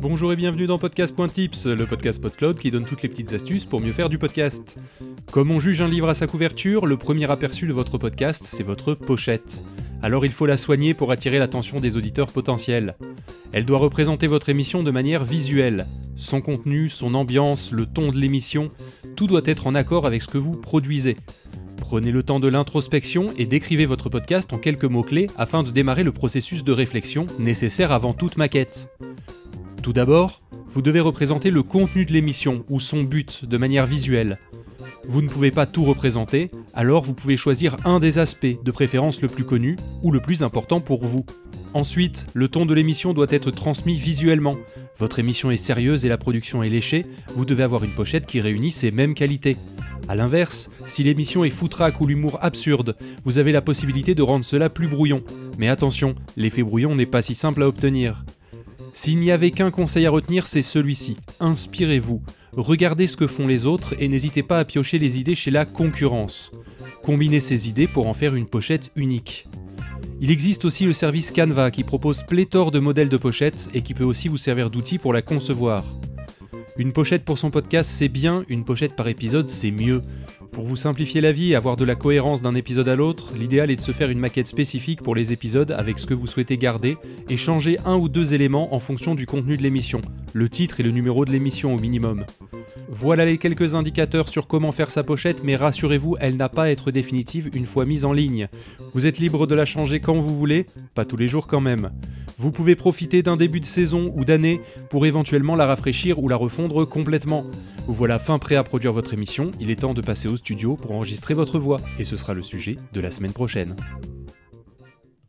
Bonjour et bienvenue dans Podcast.tips, le podcast PodCloud qui donne toutes les petites astuces pour mieux faire du podcast. Comme on juge un livre à sa couverture, le premier aperçu de votre podcast, c'est votre pochette. Alors il faut la soigner pour attirer l'attention des auditeurs potentiels. Elle doit représenter votre émission de manière visuelle. Son contenu, son ambiance, le ton de l'émission, tout doit être en accord avec ce que vous produisez. Prenez le temps de l'introspection et décrivez votre podcast en quelques mots-clés afin de démarrer le processus de réflexion nécessaire avant toute maquette. Tout d'abord, vous devez représenter le contenu de l'émission ou son but de manière visuelle. Vous ne pouvez pas tout représenter, alors vous pouvez choisir un des aspects, de préférence le plus connu ou le plus important pour vous. Ensuite, le ton de l'émission doit être transmis visuellement. Votre émission est sérieuse et la production est léchée, vous devez avoir une pochette qui réunit ces mêmes qualités. A l'inverse, si l'émission est foutraque ou l'humour absurde, vous avez la possibilité de rendre cela plus brouillon. Mais attention, l'effet brouillon n'est pas si simple à obtenir. S'il n'y avait qu'un conseil à retenir, c'est celui-ci. Inspirez-vous. Regardez ce que font les autres et n'hésitez pas à piocher les idées chez la concurrence. Combinez ces idées pour en faire une pochette unique. Il existe aussi le service Canva qui propose pléthore de modèles de pochettes et qui peut aussi vous servir d'outil pour la concevoir. Une pochette pour son podcast, c'est bien, une pochette par épisode, c'est mieux. Pour vous simplifier la vie et avoir de la cohérence d'un épisode à l'autre, l'idéal est de se faire une maquette spécifique pour les épisodes avec ce que vous souhaitez garder et changer un ou deux éléments en fonction du contenu de l'émission, le titre et le numéro de l'émission au minimum. Voilà les quelques indicateurs sur comment faire sa pochette, mais rassurez-vous, elle n'a pas à être définitive une fois mise en ligne. Vous êtes libre de la changer quand vous voulez, pas tous les jours quand même. Vous pouvez profiter d'un début de saison ou d'année pour éventuellement la rafraîchir ou la refondre complètement. Vous voilà fin prêt à produire votre émission, il est temps de passer au studio pour enregistrer votre voix, et ce sera le sujet de la semaine prochaine.